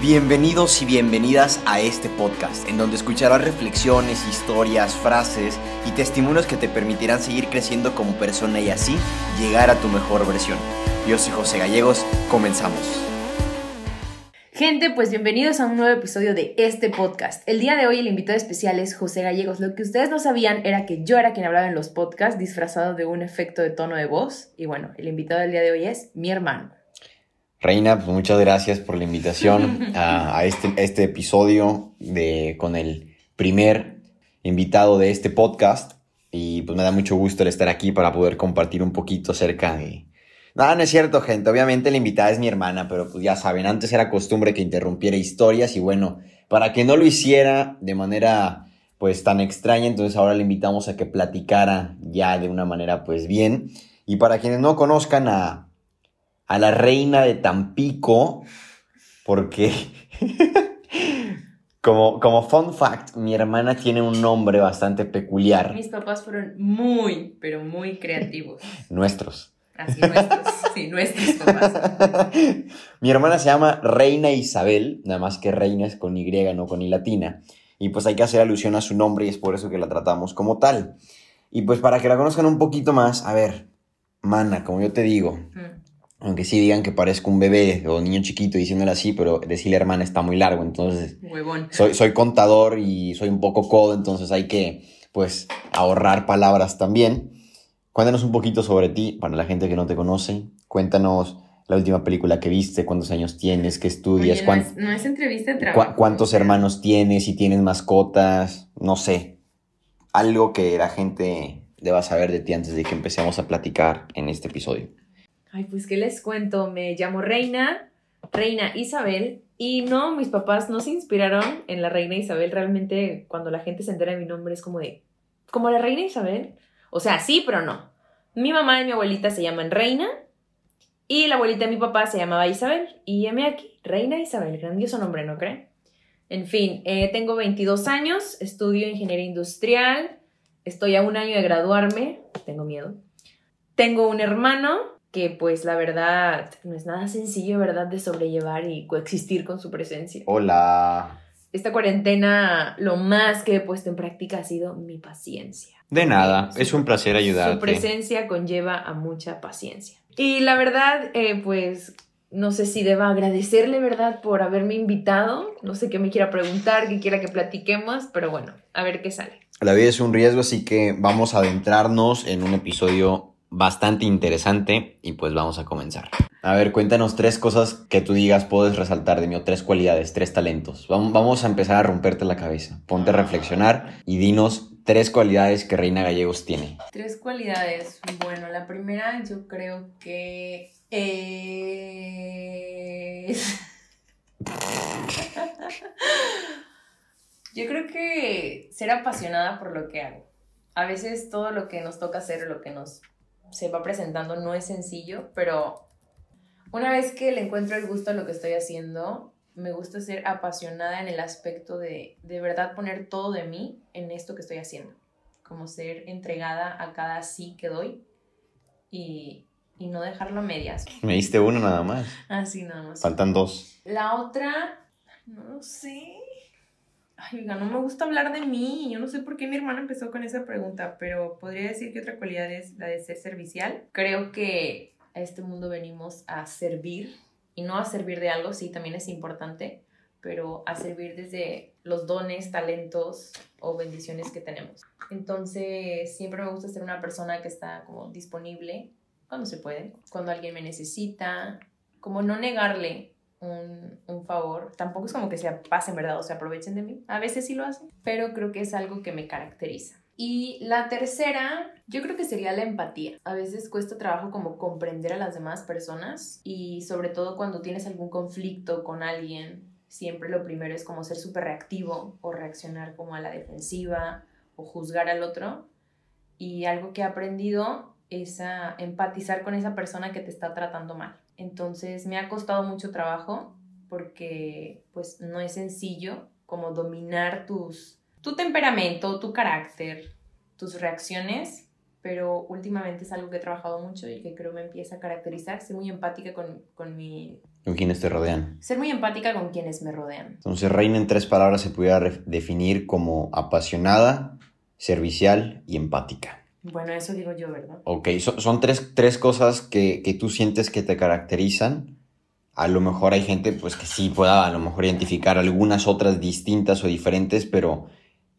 Bienvenidos y bienvenidas a este podcast, en donde escucharás reflexiones, historias, frases y testimonios que te permitirán seguir creciendo como persona y así llegar a tu mejor versión. Yo soy José Gallegos, comenzamos. Gente, pues bienvenidos a un nuevo episodio de este podcast. El día de hoy el invitado especial es José Gallegos. Lo que ustedes no sabían era que yo era quien hablaba en los podcasts disfrazado de un efecto de tono de voz. Y bueno, el invitado del día de hoy es mi hermano. Reina, pues muchas gracias por la invitación a, este, este, episodio de, con el primer invitado de este podcast. Y pues me da mucho gusto el estar aquí para poder compartir un poquito acerca de... No, no es cierto, gente. Obviamente la invitada es mi hermana, pero pues ya saben, antes era costumbre que interrumpiera historias y bueno, para que no lo hiciera de manera pues tan extraña, entonces ahora le invitamos a que platicara ya de una manera pues bien. Y para quienes no conozcan a, a la reina de Tampico, porque como, como fun fact, mi hermana tiene un nombre bastante peculiar. Mis papás fueron muy, pero muy creativos. Nuestros. Así, nuestros, sí, nuestros papás. mi hermana se llama Reina Isabel, nada más que reina es con Y, no con I latina. Y pues hay que hacer alusión a su nombre y es por eso que la tratamos como tal. Y pues para que la conozcan un poquito más, a ver, mana, como yo te digo, mm aunque sí digan que parezco un bebé o niño chiquito diciéndole así, pero decirle hermana está muy largo, entonces soy, soy contador y soy un poco codo, entonces hay que pues ahorrar palabras también. Cuéntanos un poquito sobre ti, para la gente que no te conoce, cuéntanos la última película que viste, cuántos años tienes, qué estudias, no, es, entrevista de trabajo. cuántos hermanos tienes, si tienes mascotas, no sé, algo que la gente deba saber de ti antes de que empecemos a platicar en este episodio. Ay, pues qué les cuento, me llamo Reina, Reina Isabel, y no, mis papás no se inspiraron en la Reina Isabel, realmente cuando la gente se entera de mi nombre es como de, como la Reina Isabel, o sea, sí, pero no. Mi mamá y mi abuelita se llaman Reina, y la abuelita de mi papá se llamaba Isabel, y M aquí, Reina Isabel, grandioso nombre, ¿no creen? En fin, eh, tengo 22 años, estudio ingeniería industrial, estoy a un año de graduarme, tengo miedo. Tengo un hermano que pues la verdad no es nada sencillo, ¿verdad? De sobrellevar y coexistir con su presencia. Hola. Esta cuarentena lo más que he puesto en práctica ha sido mi paciencia. De nada, es un placer ayudarte. Su presencia conlleva a mucha paciencia. Y la verdad, eh, pues no sé si deba agradecerle, ¿verdad? Por haberme invitado. No sé qué me quiera preguntar, qué quiera que platiquemos, pero bueno, a ver qué sale. La vida es un riesgo, así que vamos a adentrarnos en un episodio bastante interesante y pues vamos a comenzar. A ver, cuéntanos tres cosas que tú digas puedes resaltar de mí o tres cualidades, tres talentos. Vamos a empezar a romperte la cabeza. Ponte a reflexionar y dinos tres cualidades que Reina Gallegos tiene. Tres cualidades. Bueno, la primera yo creo que es... yo creo que ser apasionada por lo que hago. A veces todo lo que nos toca hacer, lo que nos se va presentando no es sencillo, pero una vez que le encuentro el gusto a lo que estoy haciendo, me gusta ser apasionada en el aspecto de de verdad poner todo de mí en esto que estoy haciendo, como ser entregada a cada sí que doy y, y no dejarlo a medias. Me diste uno nada más. Ah, sí, nada más. Faltan dos. La otra, no sé. Ay, no me gusta hablar de mí. Yo no sé por qué mi hermana empezó con esa pregunta, pero podría decir que otra cualidad es la de ser servicial. Creo que a este mundo venimos a servir y no a servir de algo, sí, también es importante, pero a servir desde los dones, talentos o bendiciones que tenemos. Entonces, siempre me gusta ser una persona que está como disponible cuando se puede, cuando alguien me necesita, como no negarle un, un, favor. Tampoco es como que se pasen, ¿verdad? O se aprovechen de mí. A veces sí lo hacen, pero creo que es algo que me caracteriza. Y la tercera, yo creo que sería la empatía. A veces cuesta trabajo como comprender a las demás personas y sobre todo cuando tienes algún conflicto con alguien, siempre lo primero es como ser súper reactivo o reaccionar como a la defensiva o juzgar al otro. Y algo que he aprendido es a empatizar con esa persona que te está tratando mal. Entonces me ha costado mucho trabajo porque pues no es sencillo como dominar tus, tu temperamento, tu carácter, tus reacciones, pero últimamente es algo que he trabajado mucho y que creo me empieza a caracterizar. Soy muy empática con, con, mi, ¿Con quienes te rodean? Ser muy empática con quienes me rodean. Entonces, Reina en tres palabras se pudiera definir como apasionada, servicial y empática. Bueno, eso digo yo, ¿verdad? Ok, son tres, tres cosas que, que, tú sientes que te caracterizan. A lo mejor hay gente pues que sí pueda a lo mejor identificar algunas otras distintas o diferentes, pero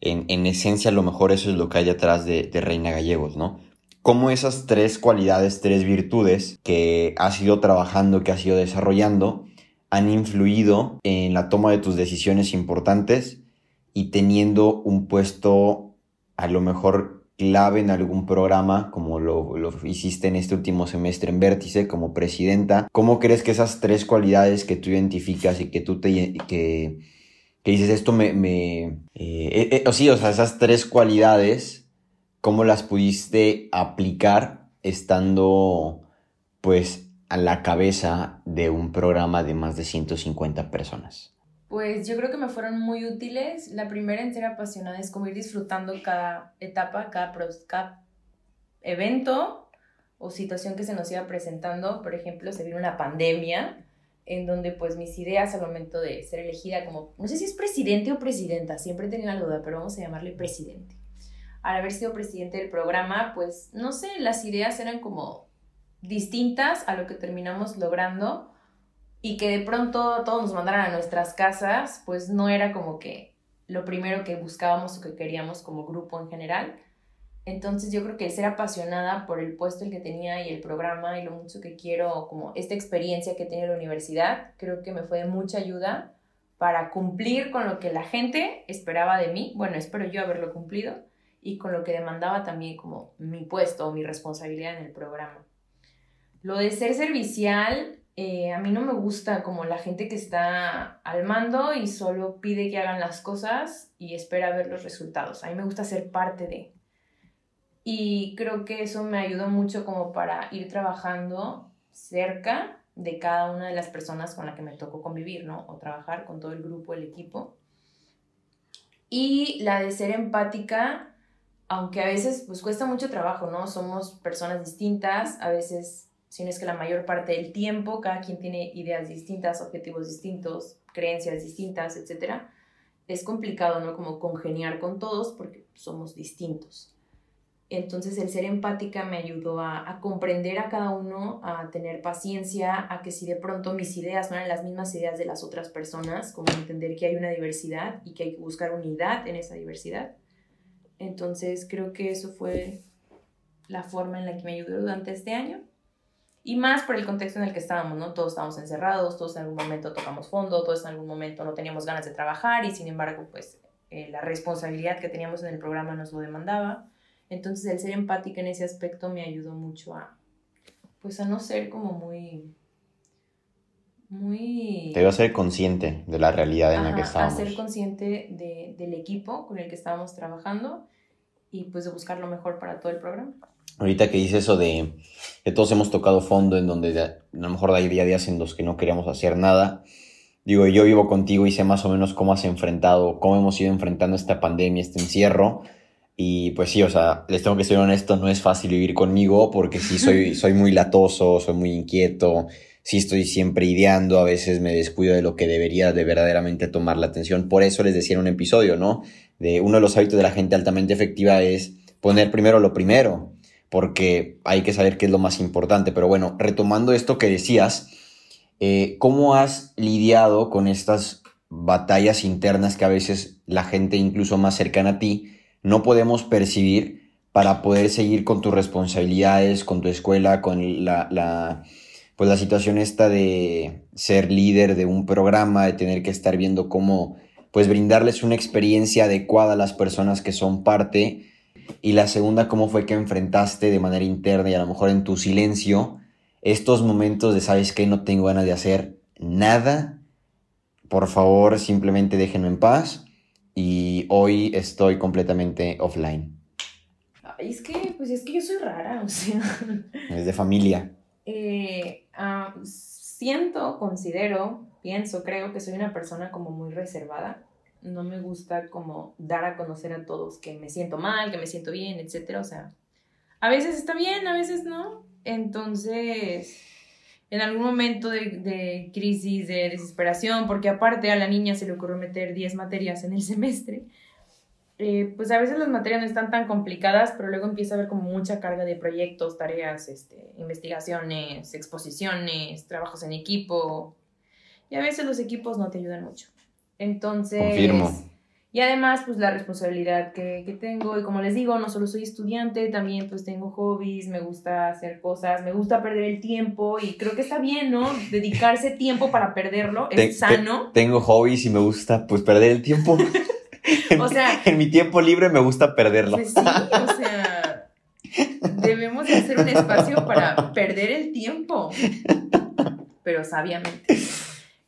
en, en esencia a lo mejor eso es lo que hay detrás de, de Reina Gallegos, ¿no? Cómo esas tres cualidades, tres virtudes que has ido trabajando, que has ido desarrollando, han influido en la toma de tus decisiones importantes y teniendo un puesto a lo mejor clave en algún programa, como lo, hiciste en este último semestre en Vértice como presidenta. ¿Cómo crees que esas tres cualidades que tú identificas y que tú te... que, que dices esto me... me eh, eh, eh, sí, o sea, esas tres cualidades, ¿cómo las pudiste aplicar estando pues a la cabeza de un programa de más de 150 personas? Pues yo creo que me fueron muy útiles. La primera en ser apasionada es como ir disfrutando cada etapa, cada, cada evento o situación que se nos iba presentando. Por ejemplo, se vino una pandemia en donde pues mis ideas al momento de ser elegida como, no sé si es presidente o presidenta, siempre he tenido la duda, pero vamos a llamarle presidente. Al haber sido presidente del programa, pues no sé, las ideas eran como distintas a lo que terminamos logrando y que de pronto todos nos mandaran a nuestras casas, pues no era como que lo primero que buscábamos o que queríamos como grupo en general. Entonces yo creo que el ser apasionada por el puesto el que tenía y el programa y lo mucho que quiero, como esta experiencia que tiene la universidad, creo que me fue de mucha ayuda para cumplir con lo que la gente esperaba de mí, bueno, espero yo haberlo cumplido, y con lo que demandaba también como mi puesto o mi responsabilidad en el programa. Lo de ser servicial, eh, a mí no me gusta como la gente que está al mando y solo pide que hagan las cosas y espera ver los resultados. A mí me gusta ser parte de. Y creo que eso me ayudó mucho como para ir trabajando cerca de cada una de las personas con las que me tocó convivir, ¿no? O trabajar con todo el grupo, el equipo. Y la de ser empática, aunque a veces pues cuesta mucho trabajo, ¿no? Somos personas distintas, a veces sino es que la mayor parte del tiempo cada quien tiene ideas distintas, objetivos distintos, creencias distintas, etc. Es complicado, ¿no? Como congeniar con todos porque somos distintos. Entonces el ser empática me ayudó a, comprender a cada uno, a tener paciencia, a que si de pronto mis ideas no eran las mismas ideas de las otras personas, como entender que hay una diversidad y que hay que buscar unidad en esa diversidad. Entonces creo que eso fue la forma en la que me ayudó durante este año. Y más por el contexto en el que estábamos, ¿no? Todos estábamos encerrados, todos en algún momento tocamos fondo, todos en algún momento no teníamos ganas de trabajar y sin embargo, pues eh, la responsabilidad que teníamos en el programa nos lo demandaba. Entonces el ser empática en ese aspecto me ayudó mucho a, pues a no ser como muy, muy... Te iba a ser consciente de la realidad en la que estábamos. A ser consciente de, del equipo con el que estábamos trabajando y pues de buscar lo mejor para todo el programa. Ahorita que dice eso de que todos hemos tocado fondo en donde a lo mejor hay días en los que no queríamos hacer nada. Digo, yo vivo contigo y sé más o menos cómo has enfrentado, cómo hemos ido enfrentando esta pandemia, este encierro. Y pues sí, o sea, les tengo que ser honesto, no es fácil vivir conmigo porque sí soy, soy muy latoso, soy muy inquieto, sí estoy siempre ideando, a veces me descuido de lo que debería de verdaderamente tomar la atención. Por eso les decía en un episodio, ¿no? De uno de los hábitos de la gente altamente efectiva es poner primero lo primero porque hay que saber qué es lo más importante. Pero bueno, retomando esto que decías, eh, ¿cómo has lidiado con estas batallas internas que a veces la gente incluso más cercana a ti no podemos percibir para poder seguir con tus responsabilidades, con tu escuela, con la, la, pues la situación esta de ser líder de un programa, de tener que estar viendo cómo pues brindarles una experiencia adecuada a las personas que son parte y la segunda, cómo fue que enfrentaste de manera interna y a lo mejor en tu silencio estos momentos de, ¿sabes qué? No tengo ganas de hacer nada. Por favor, simplemente déjenme en paz. Y hoy estoy completamente offline. es que, pues es que yo soy rara, o sea. Es de familia. Eh, ah, siento, considero, pienso, creo que soy una persona como muy reservada no me gusta como dar a conocer a todos que me siento mal, que me siento bien, etcétera, o sea, a veces está bien, a veces no. Entonces, en algún momento de, de, crisis, de desesperación, porque aparte a la niña se le ocurrió meter 10 materias en el semestre, eh, pues a veces las materias no están tan complicadas, pero luego empieza a haber como mucha carga de proyectos, tareas, este, investigaciones, exposiciones, trabajos en equipo, y a veces los equipos no te ayudan mucho. Entonces... Confirmo. Y además, pues la responsabilidad que, que, tengo, y como les digo, no solo soy estudiante, también pues tengo hobbies, me gusta hacer cosas, me gusta perder el tiempo y creo que está bien, ¿no? Dedicarse tiempo para perderlo es sano. tengo hobbies y me gusta pues perder el tiempo. o sea... en mi tiempo libre me gusta perderlo. Pues sí, o sea, debemos de hacer un espacio para perder el tiempo, pero sabiamente.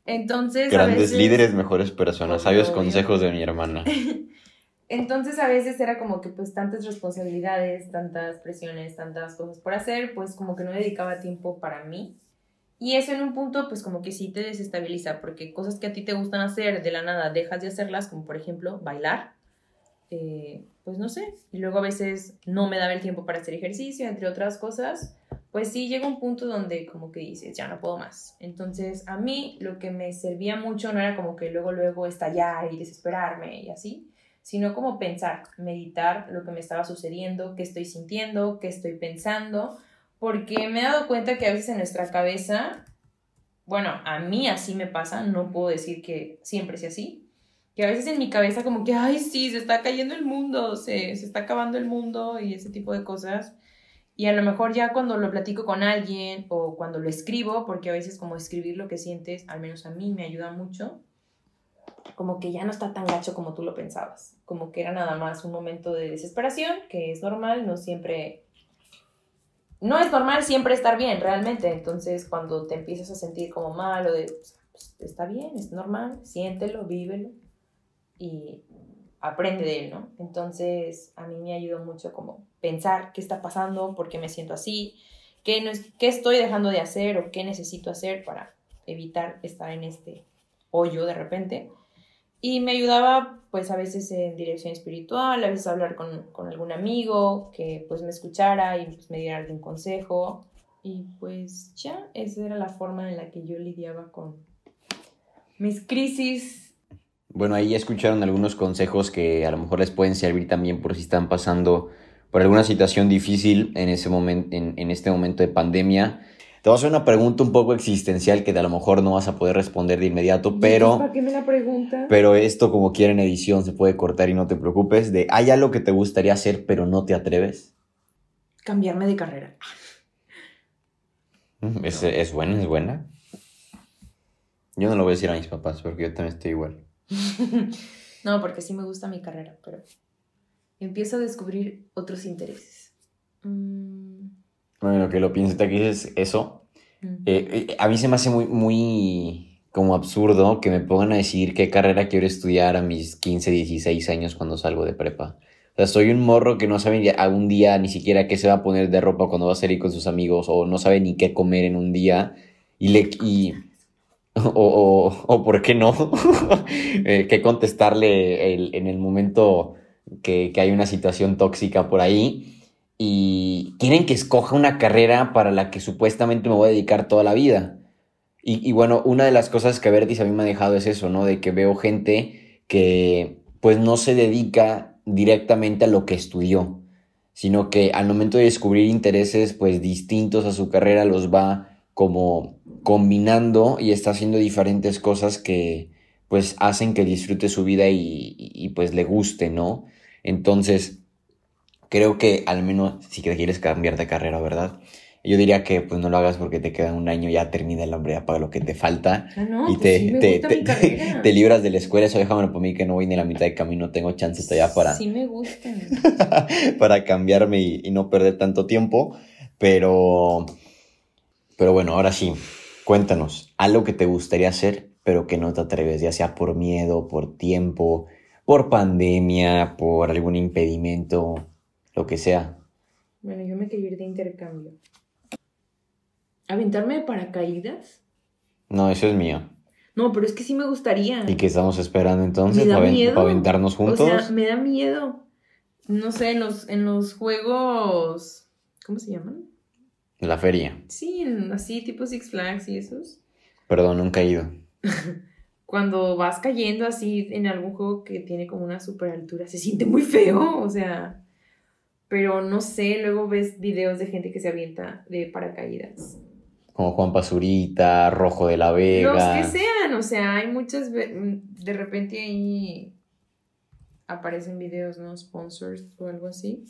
Entonces. Grandes líderes, mejores personas, sabios consejos de mi hermana. Entonces a veces era como que pues tantas responsabilidades, tantas presiones, tantas cosas por hacer, pues como que no dedicaba tiempo para mí. Y eso en un punto pues como que sí te desestabiliza, porque cosas que a ti te gustan hacer de la nada dejas de hacerlas, como por ejemplo bailar, eh, pues no sé. Y luego a veces no me daba el tiempo para hacer ejercicio, entre otras cosas pues sí llega un punto donde como que dices, ya no puedo más. Entonces a mí lo que me servía mucho no era como que luego, luego estallar y desesperarme y así, sino como pensar, meditar lo que me estaba sucediendo, qué estoy sintiendo, qué estoy pensando, porque me he dado cuenta que a veces en nuestra cabeza, bueno, a mí así me pasa, no puedo decir que siempre sea así, que a veces en mi cabeza como que, ay, sí, se está cayendo el mundo, se, se está acabando el mundo y ese tipo de cosas y a lo mejor ya cuando lo platico con alguien o cuando lo escribo, porque a veces como escribir lo que sientes, al menos a mí me ayuda mucho, como que ya no está tan gacho como tú lo pensabas, como que era nada más un momento de desesperación, que es normal, no siempre, no es normal siempre estar bien realmente, entonces cuando te empiezas a sentir como mal o de, pues, está bien, es normal, siéntelo, vívelo y aprende de él, ¿no? Entonces, a mí me ayudó mucho como pensar qué está pasando, por qué me siento así, qué, estoy dejando de hacer o qué necesito hacer para evitar estar en este hoyo de repente. Y me ayudaba pues a veces en dirección espiritual, a veces hablar con, algún amigo que pues me escuchara y pues, me diera algún consejo. Y pues ya, esa era la forma en la que yo lidiaba con mis crisis bueno, ahí escucharon algunos consejos que a lo mejor les pueden servir también por si están pasando por alguna situación difícil en, ese momento, en, este momento de pandemia. Te voy a hacer una pregunta un poco existencial que a lo mejor no vas a poder responder de inmediato, pero... ¿Para qué me la pregunta? Pero esto como quiera en edición se puede cortar y no te preocupes. De, ¿Hay algo que te gustaría hacer pero no te atreves? Cambiarme de carrera. Mm, es, es buena, es buena. Yo no lo voy a decir a mis papás porque yo también estoy igual. no, porque sí me gusta mi carrera, pero empiezo a descubrir otros intereses. Mm. Bueno, que lo pienses, aquí es eso. Eh, eh, a mí se me hace muy, muy como absurdo que me pongan a decidir qué carrera quiero estudiar a mis 15, 16 años cuando salgo de prepa. O sea, soy un morro que no sabe algún día ni siquiera qué se va a poner de ropa cuando va a salir con sus amigos o no sabe ni qué comer en un día. Y, le, y o, o, por qué no, eh, que contestarle en el momento que, que, hay una situación tóxica por ahí y quieren que escoja una carrera para la que supuestamente me voy a dedicar toda la vida. Y, y bueno, una de las cosas que Vertis a mí me ha dejado es eso, ¿no? De que veo gente que pues no se dedica directamente a lo que estudió, sino que al momento de descubrir intereses pues distintos a su carrera los va como combinando y está haciendo diferentes cosas que pues hacen que disfrute su vida y, pues le guste, ¿no? Entonces, creo que al menos si quieres cambiar de carrera, ¿verdad? Yo diría que pues no lo hagas porque te queda un año, ya termina el hambre, ya para lo que te falta. Ah, no, y pues te, te, libras de la escuela, eso déjame por mí que no voy ni a la mitad de camino, tengo chance todavía para... Sí me gusta. para cambiarme y, y no perder tanto tiempo, pero... Pero bueno, ahora sí, cuéntanos, algo que te gustaría hacer, pero que no te atreves, ya sea por miedo, por tiempo, por pandemia, por algún impedimento, lo que sea. Bueno, yo me quería ir de intercambio. ¿Aventarme de paracaídas? No, eso es mío. No, pero es que sí me gustaría. ¿Y qué estamos esperando entonces? ¿Para, aventarnos juntos? O sea, me da miedo. No sé, en los, en los juegos. ¿Cómo se llaman? En la feria. Sí, así tipo Six Flags y esos. Perdón, nunca he ido. Cuando vas cayendo así en algún juego que tiene como una super altura, se siente muy feo, o sea. Pero no sé, luego ves videos de gente que se avienta de paracaídas. Como Juan Pazurita, Rojo de la Vega. Los que sean, o sea, hay muchas. De repente ahí aparecen videos, ¿no? Sponsors o algo así.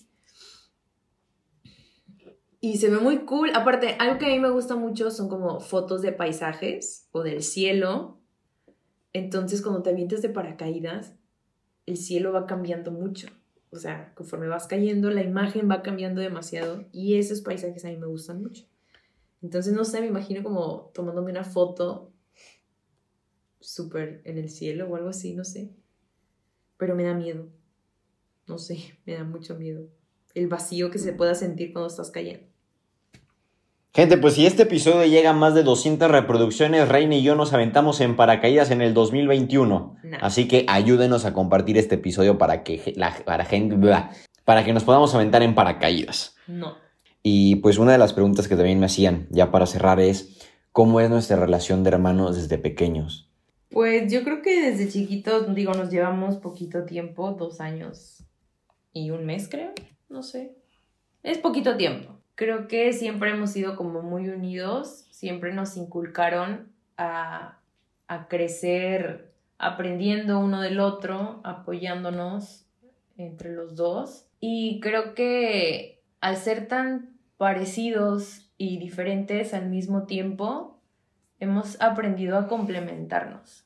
Y se ve muy cool. Aparte, algo que a mí me gusta mucho son como fotos de paisajes o del cielo. Entonces, cuando te avientas de paracaídas, el cielo va cambiando mucho. O sea, conforme vas cayendo, la imagen va cambiando demasiado. Y esos paisajes a mí me gustan mucho. Entonces, no sé, me imagino como tomándome una foto súper en el cielo o algo así, no sé. Pero me da miedo. No sé, me da mucho miedo. El vacío que se pueda sentir cuando estás cayendo. Gente, pues si este episodio llega a más de 200 reproducciones, Reina y yo nos aventamos en paracaídas en el 2021. Así que ayúdenos a compartir este episodio para que la para gente para que nos podamos aventar en paracaídas. No. Y pues una de las preguntas que también me hacían, ya para cerrar, es ¿cómo es nuestra relación de hermanos desde pequeños? Pues yo creo que desde chiquitos, digo, nos llevamos poquito tiempo, dos años y un mes creo, no sé. Es poquito tiempo creo que siempre hemos sido como muy unidos, siempre nos inculcaron a, crecer aprendiendo uno del otro, apoyándonos entre los dos. Y creo que al ser tan parecidos y diferentes al mismo tiempo, hemos aprendido a complementarnos.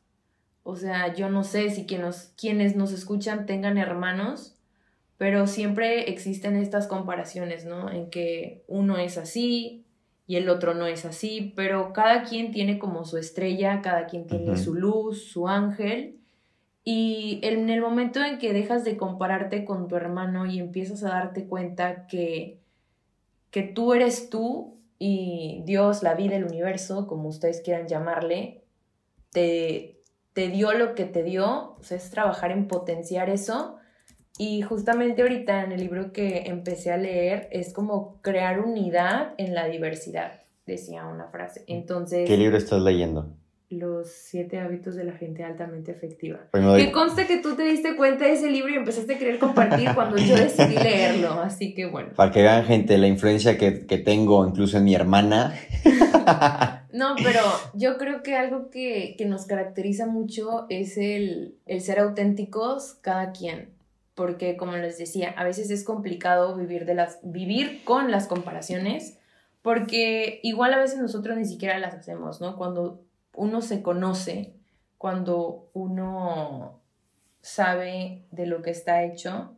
O sea, yo no sé si quienes nos escuchan tengan hermanos, pero siempre existen estas comparaciones, ¿no? En que uno es así y el otro no es así, pero cada quien tiene como su estrella, cada quien tiene su luz, su ángel. Y en el momento en que dejas de compararte con tu hermano y empiezas a darte cuenta que, que tú eres tú y Dios, la vida, el universo, como ustedes quieran llamarle, te, te dio lo que te dio, o sea, es trabajar en potenciar eso y justamente ahorita en el libro que empecé a leer es como crear unidad en la diversidad, decía una frase. Entonces... ¿Qué libro estás leyendo? Los siete hábitos de la gente altamente efectiva. Que consta que tú te diste cuenta de ese libro y empezaste a querer compartir cuando yo decidí leerlo, así que bueno. Para que vean gente la influencia que, tengo incluso en mi hermana. no, pero yo creo que algo que, nos caracteriza mucho es el, el ser auténticos cada quien porque como les decía, a veces es complicado vivir, de las, vivir con las comparaciones, porque igual a veces nosotros ni siquiera las hacemos, ¿no? Cuando uno se conoce, cuando uno sabe de lo que está hecho,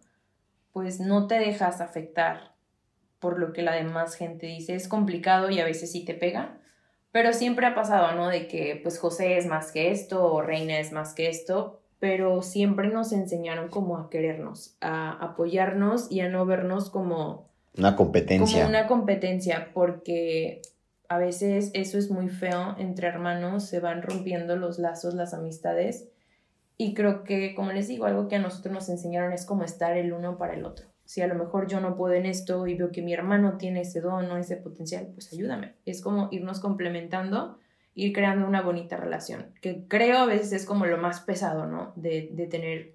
pues no te dejas afectar por lo que la demás gente dice. Es complicado y a veces sí te pega, pero siempre ha pasado, ¿no? De que pues José es más que esto o Reina es más que esto, pero siempre nos enseñaron como a querernos, a apoyarnos y a no vernos como una competencia. Como una competencia, porque a veces eso es muy feo entre hermanos, se van rompiendo los lazos, las amistades. Y creo que, como les digo, algo que a nosotros nos enseñaron es como estar el uno para el otro. Si a lo mejor yo no puedo en esto y veo que mi hermano tiene ese don o ese potencial, pues ayúdame. Es como irnos complementando ir creando una bonita relación, que creo a veces es como lo más pesado, ¿no? De, tener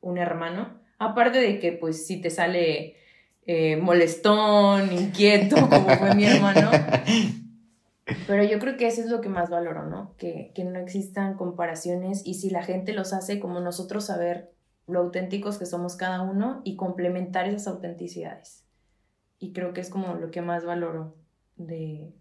un hermano. Aparte de que, pues, si te sale eh, molestón, inquieto, como fue mi hermano. Pero yo creo que eso es lo que más valoro, ¿no? Que, que no existan comparaciones y si la gente los hace como nosotros saber lo auténticos que somos cada uno y complementar esas autenticidades. Y creo que es como lo que más valoro de,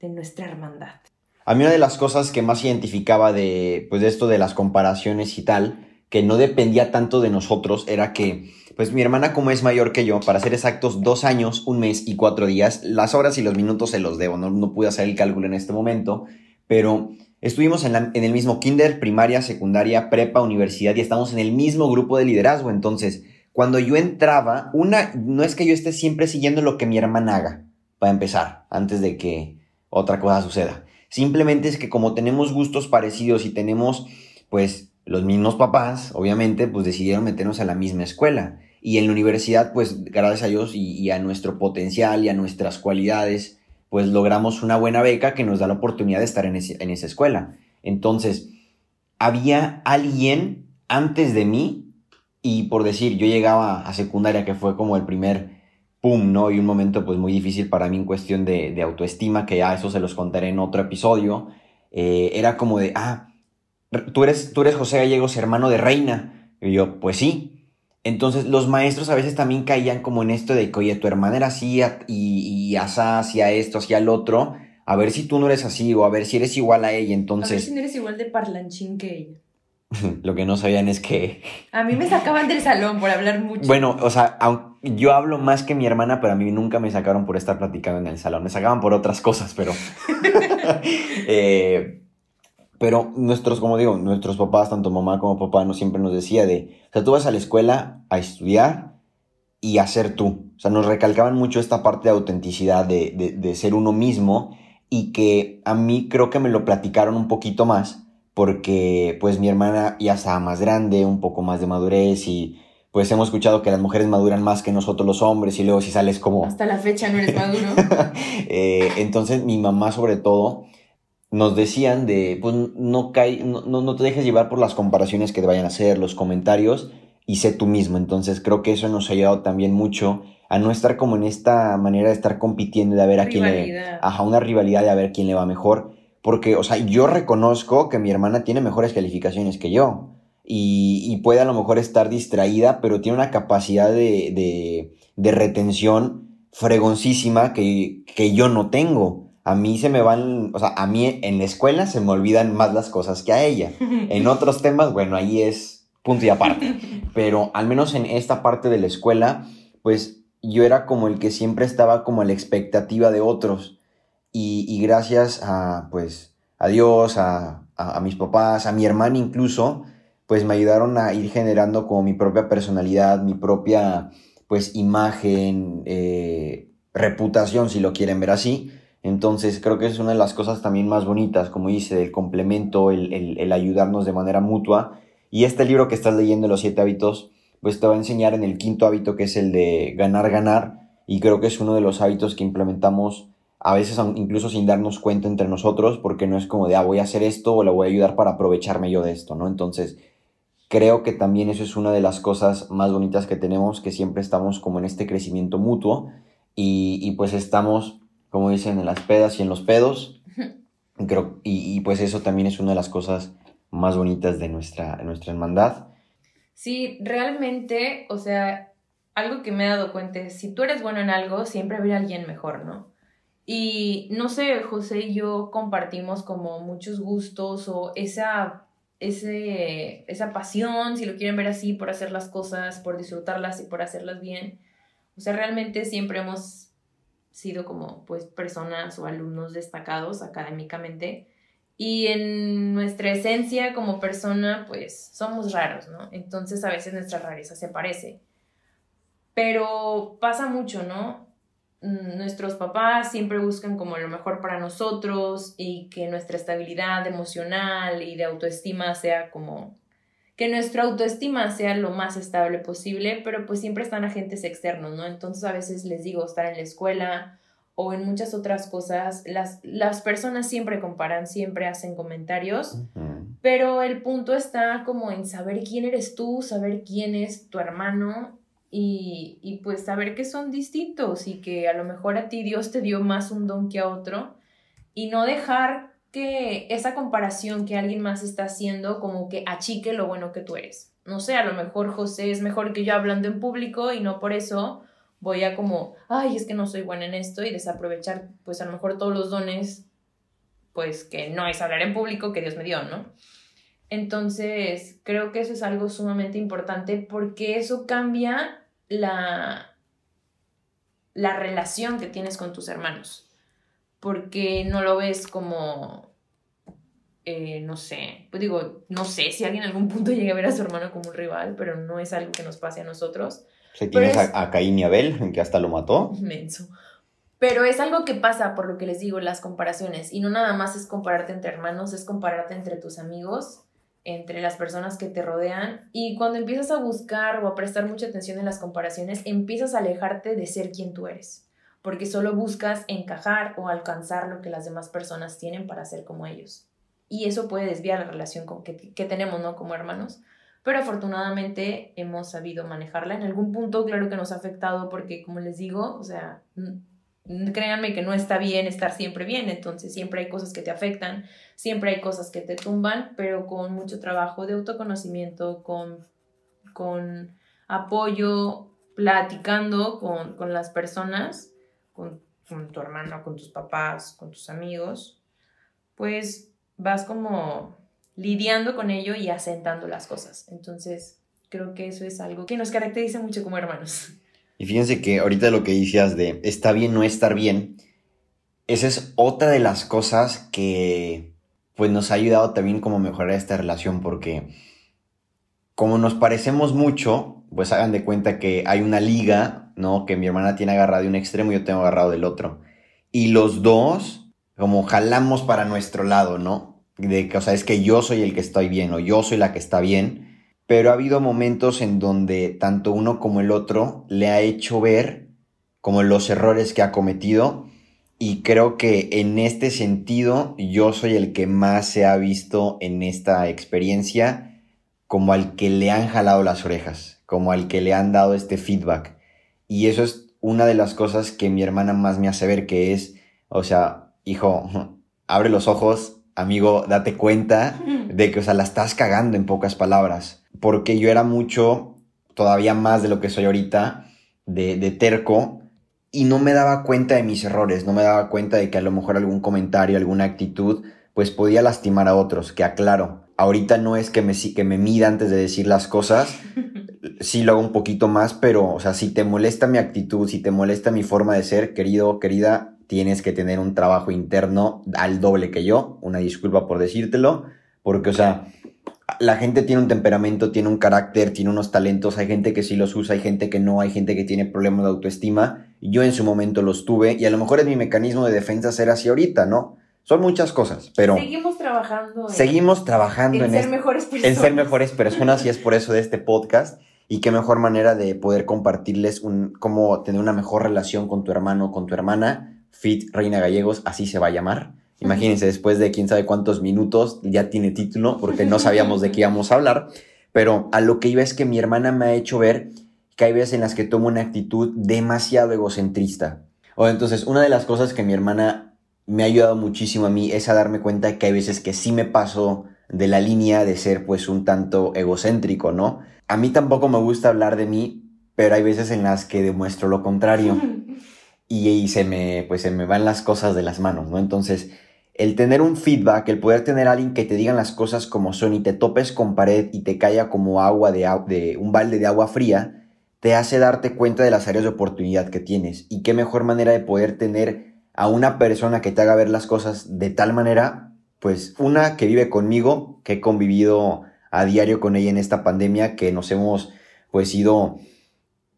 de nuestra hermandad. A mí una de las cosas que más identificaba de, pues, de esto de las comparaciones y tal, que no dependía tanto de nosotros, era que, pues mi hermana como es mayor que yo, para ser exactos, dos años, un mes y cuatro días, las horas y los minutos se los debo, no, no pude hacer el cálculo en este momento, pero estuvimos en, en el mismo kinder, primaria, secundaria, prepa, universidad y estamos en el mismo grupo de liderazgo, entonces, cuando yo entraba, una, no es que yo esté siempre siguiendo lo que mi hermana haga, para empezar, antes de que otra cosa suceda Simplemente es que como tenemos gustos parecidos y tenemos, pues, los mismos papás, obviamente, pues decidieron meternos a la misma escuela. Y en la universidad, pues, gracias a Dios y, a nuestro potencial y a nuestras cualidades, pues logramos una buena beca que nos da la oportunidad de estar en, en esa escuela. Entonces, había alguien antes de mí y por decir, yo llegaba a secundaria, que fue como el primer pum, ¿no? Y un momento pues muy difícil para mí en cuestión de, autoestima, que ya eso se los contaré en otro episodio. Eh, era como de, ah, tú eres, tú eres José Gallegos, hermano de Reina. Y yo, pues sí. Entonces los maestros a veces también caían como en esto de que, oye, tu hermana era así y, y asá, hacía esto, hacía el otro. A ver si tú no eres así o a ver si eres igual a ella. Entonces... A ver si no eres igual de parlanchín que ella. Lo que no sabían es que... A mí me sacaban del salón por hablar mucho. Bueno, o sea, yo hablo más que mi hermana, pero a mí nunca me sacaron por estar platicando en el salón. Me sacaban por otras cosas, pero... Eh, pero nuestros, como digo, nuestros papás, tanto mamá como papá, no siempre nos decía de... O sea, tú vas a la escuela a estudiar y a ser tú. O sea, nos recalcaban mucho esta parte de autenticidad, de, de ser uno mismo y que a mí creo que me lo platicaron un poquito más porque pues mi hermana ya estaba más grande, un poco más de madurez y pues hemos escuchado que las mujeres maduran más que nosotros los hombres y luego si sales como... Hasta la fecha no eres maduro. Eh, entonces mi mamá sobre todo nos decían de, pues no, cae, no, no, te dejes llevar por las comparaciones que te vayan a hacer, los comentarios y sé tú mismo. Entonces creo que eso nos ha ayudado también mucho a no estar como en esta manera de estar compitiendo, de ver a quién le... Ajá, una rivalidad de a ver quién le va mejor porque, o sea, yo reconozco que mi hermana tiene mejores calificaciones que yo. Y, puede a lo mejor estar distraída, pero tiene una capacidad de, retención fregoncísima que, que, yo no tengo. A mí se me van, o sea, a mí en la escuela se me olvidan más las cosas que a ella. En otros temas, bueno, ahí es punto y aparte. Pero al menos en esta parte de la escuela, pues yo era como el que siempre estaba como a la expectativa de otros. Y, gracias a, pues, a Dios, a, mis papás, a mi hermana incluso, pues me ayudaron a ir generando como mi propia personalidad, mi propia, pues, imagen, eh, reputación, si lo quieren ver así. Entonces creo que es una de las cosas también más bonitas, como dice, el complemento, el, el, ayudarnos de manera mutua. Y este libro que estás leyendo, Los siete hábitos, pues te va a enseñar en el quinto hábito, que es el de ganar, ganar. Y creo que es uno de los hábitos que implementamos a veces incluso sin darnos cuenta entre nosotros, porque no es como de, ah, voy a hacer esto o le voy a ayudar para aprovecharme yo de esto, ¿no? Entonces, creo que también eso es una de las cosas más bonitas que tenemos, que siempre estamos como en este crecimiento mutuo y, pues estamos, como dicen, en las pedas y en los pedos. Creo, y, pues eso también es una de las cosas más bonitas de nuestra, de nuestra hermandad. Sí, realmente, o sea, algo que me he dado cuenta es, si tú eres bueno en algo, siempre habrá alguien mejor, ¿no? Y no sé, José y yo compartimos como muchos gustos o esa, ese, esa pasión, si lo quieren ver así, por hacer las cosas, por disfrutarlas y por hacerlas bien. O sea, realmente siempre hemos sido como pues personas o alumnos destacados académicamente y en nuestra esencia como persona pues somos raros, ¿no? Entonces a veces nuestra rareza se parece. Pero pasa mucho, ¿no? Mm, nuestros papás siempre buscan como lo mejor para nosotros y que nuestra estabilidad emocional y de autoestima sea como que nuestra autoestima sea lo más estable posible, pero pues siempre están agentes externos, ¿no? Entonces a veces les digo estar en la escuela o en muchas otras cosas, las, las personas siempre comparan, siempre hacen comentarios, pero el punto está como en saber quién eres tú, saber quién es tu hermano y, y, pues saber que son distintos y que a lo mejor a ti Dios te dio más un don que a otro y no dejar que esa comparación que alguien más está haciendo como que achique lo bueno que tú eres. No sé, a lo mejor José es mejor que yo hablando en público y no por eso voy a como, ay, es que no soy buena en esto y desaprovechar pues a lo mejor todos los dones pues que no es hablar en público que Dios me dio, ¿no? Entonces, creo que eso es algo sumamente importante porque eso cambia la, la relación que tienes con tus hermanos, porque no lo ves como, eh, no sé, pues digo, no sé si alguien en algún punto llegue a ver a su hermano como un rival, pero no es algo que nos pase a nosotros. Si tienes a, Caín y Abel, que hasta lo mató. Pero es algo que pasa, por lo que les digo, las comparaciones. Y no nada más es compararte entre hermanos, es compararte entre tus amigos entre las personas que te rodean y cuando empiezas a buscar o a prestar mucha atención en las comparaciones, empiezas a alejarte de ser quien tú eres. porque solo buscas encajar o alcanzar lo que las demás personas tienen para ser como ellos. Y eso puede desviar la relación con que, que tenemos, ¿no? Como hermanos. Pero afortunadamente hemos sabido manejarla. En algún punto, claro que nos ha afectado porque, como les digo, o sea, créanme que no está bien estar siempre bien, entonces siempre hay cosas que te afectan, siempre hay cosas que te tumban, pero con mucho trabajo de autoconocimiento, con, con apoyo, platicando con, con las personas, con, con, tu hermano, con tus papás, con tus amigos, pues vas como lidiando con ello y asentando las cosas. Entonces, creo que eso es algo que nos caracteriza mucho como hermanos. Y fíjense que ahorita lo que decías de está bien no estar bien, esa es otra de las cosas que pues nos ha ayudado también como mejorar esta relación porque como nos parecemos mucho, pues hagan de cuenta que hay una liga, ¿no? Que mi hermana tiene agarrado de un extremo y yo tengo agarrado del otro. Y los dos como jalamos para nuestro lado, ¿no? De que, o sea, es que yo soy el que estoy bien o yo soy la que está bien pero ha habido momentos en donde tanto uno como el otro le ha hecho ver como los errores que ha cometido y creo que en este sentido yo soy el que más se ha visto en esta experiencia como al que le han jalado las orejas, como al que le han dado este feedback. Y eso es una de las cosas que mi hermana más me hace ver que es, o sea, hijo, abre los ojos, amigo, date cuenta de que, o sea, la estás cagando en pocas palabras porque yo era mucho, todavía más de lo que soy ahorita, de, de terco, y no me daba cuenta de mis errores, no me daba cuenta de que a lo mejor algún comentario, alguna actitud, pues podía lastimar a otros, que aclaro, ahorita no es que me, que me mida antes de decir las cosas, sí lo hago un poquito más, pero, o sea, si te molesta mi actitud, si te molesta mi forma de ser, querido, querida, tienes que tener un trabajo interno al doble que yo, una disculpa por decírtelo, porque, o sea, la gente tiene un temperamento, tiene un carácter, tiene unos talentos, hay gente que sí los usa, hay gente que no, hay gente que tiene problemas de autoestima. Yo en su momento los tuve y a lo mejor es mi mecanismo de defensa ser así ahorita, ¿no? Son muchas cosas, pero... Seguimos trabajando. En, seguimos trabajando en, ser mejores personas. En ser mejores personas y es por eso de este podcast. Y qué mejor manera de poder compartirles un, cómo tener una mejor relación con tu hermano, con tu hermana. Fit Reina Gallegos, así se va a llamar. Imagínense, después de quién sabe cuántos minutos ya tiene título porque no sabíamos de qué íbamos a hablar. Pero a lo que iba es que mi hermana me ha hecho ver que hay veces en las que tomo una actitud demasiado egocentrista. O entonces, una de las cosas que mi hermana me ha ayudado muchísimo a mí es a darme cuenta que hay veces que sí me paso de la línea de ser pues un tanto egocéntrico, ¿no? A mí tampoco me gusta hablar de mí, pero hay veces en las que demuestro lo contrario. Y, y se me pues se me van las cosas de las manos, ¿no? Entonces, el tener un feedback, el poder tener a alguien que te digan las cosas como son y te topes con pared y te caiga como agua de, de un balde de agua fría, te hace darte cuenta de las áreas de oportunidad que tienes. Y qué mejor manera de poder tener a una persona que te haga ver las cosas de tal manera, pues una que vive conmigo, que he convivido a diario con ella en esta pandemia, que nos hemos pues ido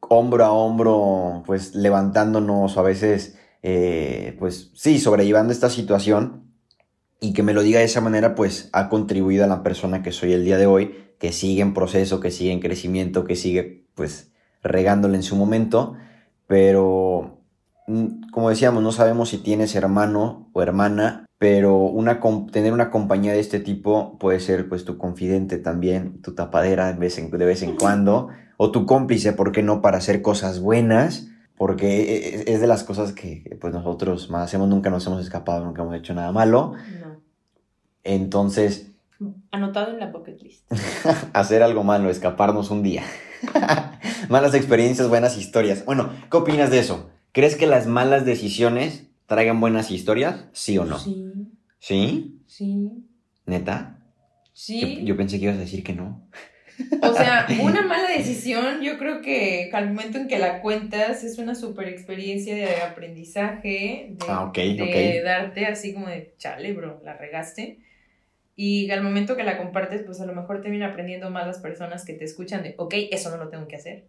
hombro a hombro, pues levantándonos a veces, eh, pues sí, sobrellevando esta situación y que me lo diga de esa manera, pues ha contribuido a la persona que soy el día de hoy, que sigue en proceso, que sigue en crecimiento, que sigue pues regándole en su momento, pero mm, como decíamos, no sabemos si tienes hermano o hermana, pero una, tener una compañía de este tipo puede ser pues tu confidente también, tu tapadera de vez en, de vez en cuando, o tu cómplice, ¿por qué no? Para hacer cosas buenas, porque e, e, es de las cosas que pues nosotros más hacemos, nunca nos hemos escapado, nunca hemos hecho nada malo. Entonces... Anotado en la bucket list. hacer algo malo, escaparnos un día. malas experiencias, buenas historias. Bueno, ¿qué opinas de eso? ¿Crees que las malas decisiones traigan buenas historias? ¿Sí o no? Sí. ¿Sí? Sí. ¿Neta? Sí. Yo, pensé que ibas a decir que no. O sea, una mala decisión, yo creo que al momento en que la cuentas es una super experiencia de aprendizaje, de, ah, de darte así como de, chale, bro, la regaste. Y al momento que la compartes, pues a lo mejor te vienen aprendiendo más las personas que te escuchan de, ok, eso no lo tengo que hacer.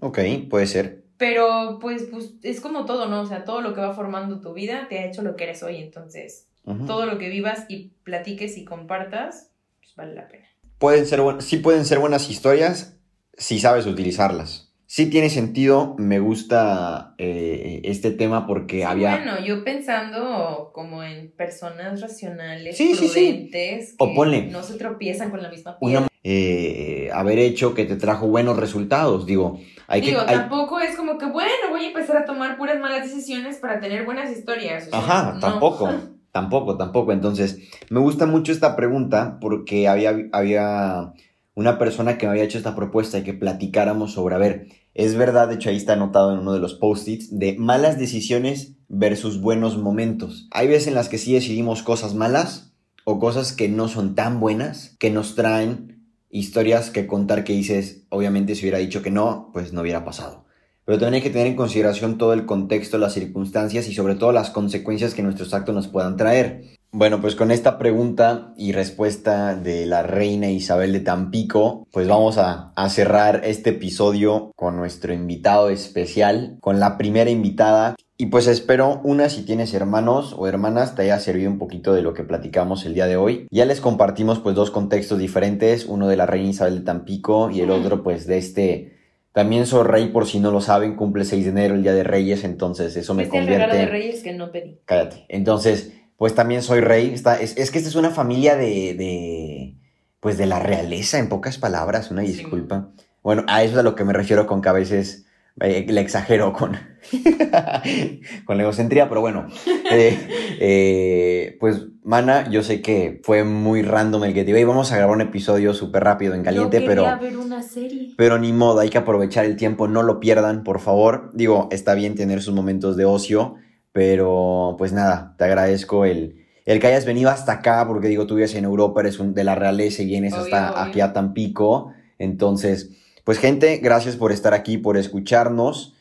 Ok, puede ser. Pero pues, pues es como todo, ¿no? O sea, todo lo que va formando tu vida te ha hecho lo que eres hoy. Entonces, todo lo que vivas y platiques y compartas, pues vale la pena. Pueden ser, sí pueden ser buenas historias si sabes utilizarlas. Sí tiene sentido, me gusta eh, este tema porque había... Bueno, yo pensando como en personas racionales, Sí, prudentes, O que ponle. no se tropiezan con la misma una, piedra. eh, haber hecho que te trajo buenos resultados. Digo, hay Digo, que... hay- tampoco es como que, bueno, voy a empezar a tomar puras malas decisiones para tener buenas historias. o sea, Ajá, no. tampoco, tampoco, tampoco. Entonces, me gusta mucho esta pregunta porque había, había una persona que me había hecho esta propuesta y que platicáramos sobre, a ver, es verdad, de hecho ahí está anotado en uno de los post-its, de malas decisiones versus buenos momentos. Hay veces en las que sí decidimos cosas malas o cosas que no son tan buenas, que nos traen historias que contar que dices, obviamente si hubiera dicho que no, pues no hubiera pasado. Pero también hay que tener en consideración todo el contexto, las circunstancias y sobre todo las consecuencias que nuestros actos nos puedan traer. Bueno, pues con esta pregunta y respuesta de la reina Isabel de Tampico, pues vamos a, a cerrar este episodio con nuestro invitado especial, con la primera invitada. Y pues espero, una, si tienes hermanos o hermanas, te haya servido un poquito de lo que platicamos el día de hoy. Ya les compartimos pues dos contextos diferentes, uno de la reina Isabel de Tampico y el otro pues de este... También soy rey, por si no lo saben, cumple 6 de enero, el Día de Reyes, entonces eso me Este es el regalo convierte... de Reyes que no pedí. Cállate. Entonces, pues también soy rey. Está, es, es que esta es una familia de, de, pues de la realeza, en pocas palabras, una Sí. disculpa. Bueno, a eso es a lo que me refiero con que a veces eh, le exagero con, con la egocentría, pero bueno. eh, eh, pues, Mana, yo sé que fue muy random el que te iba y vamos a grabar un episodio súper rápido en caliente, Yo pero... quería ver una serie. Pero ni modo, hay que aprovechar el tiempo, no lo pierdan, por favor. Digo, está bien tener sus momentos de ocio, pero pues nada, te agradezco el, el que hayas venido hasta acá, porque digo, tú vives en Europa, eres un, de la realeza y vienes Obvio, hasta obvio. aquí a Tampico. Entonces, pues gente, gracias por estar aquí, por escucharnos.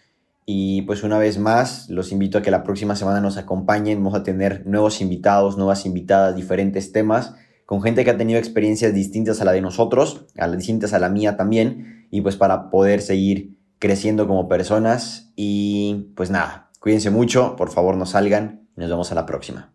Y pues una vez más, los invito a que la próxima semana nos acompañen. Vamos a tener nuevos invitados, nuevas invitadas, diferentes temas, con gente que ha tenido experiencias distintas a la de nosotros, a las distintas a la mía también, y pues para poder seguir creciendo como personas. Y pues nada, cuídense mucho, por favor no salgan y nos vemos a la próxima.